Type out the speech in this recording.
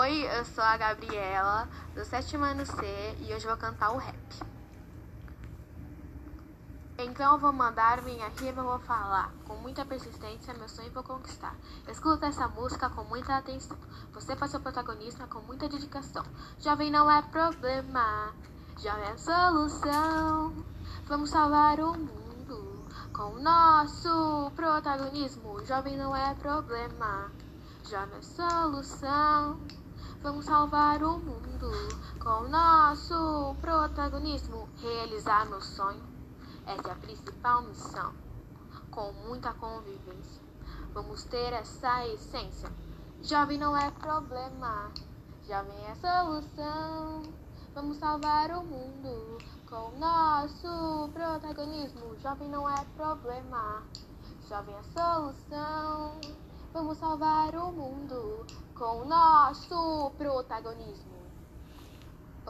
Oi, eu sou a Gabriela, do sétimo ano C, e hoje vou cantar o rap. Então vou mandar minha rima, vou falar. Com muita persistência, meu sonho vou conquistar. Escuta essa música com muita atenção. Você faz seu protagonista com muita dedicação. Jovem não é problema, jovem é solução. Vamos salvar o mundo com o nosso protagonismo. Jovem não é problema, jovem é solução. Vamos salvar o mundo com nosso protagonismo. Realizar meu sonho essa é a principal missão. Com muita convivência, vamos ter essa essência. Jovem não é problema, jovem é solução. Vamos salvar o mundo com nosso protagonismo. Jovem não é problema, jovem é solução. Vamos salvar o mundo com o nosso protagonismo.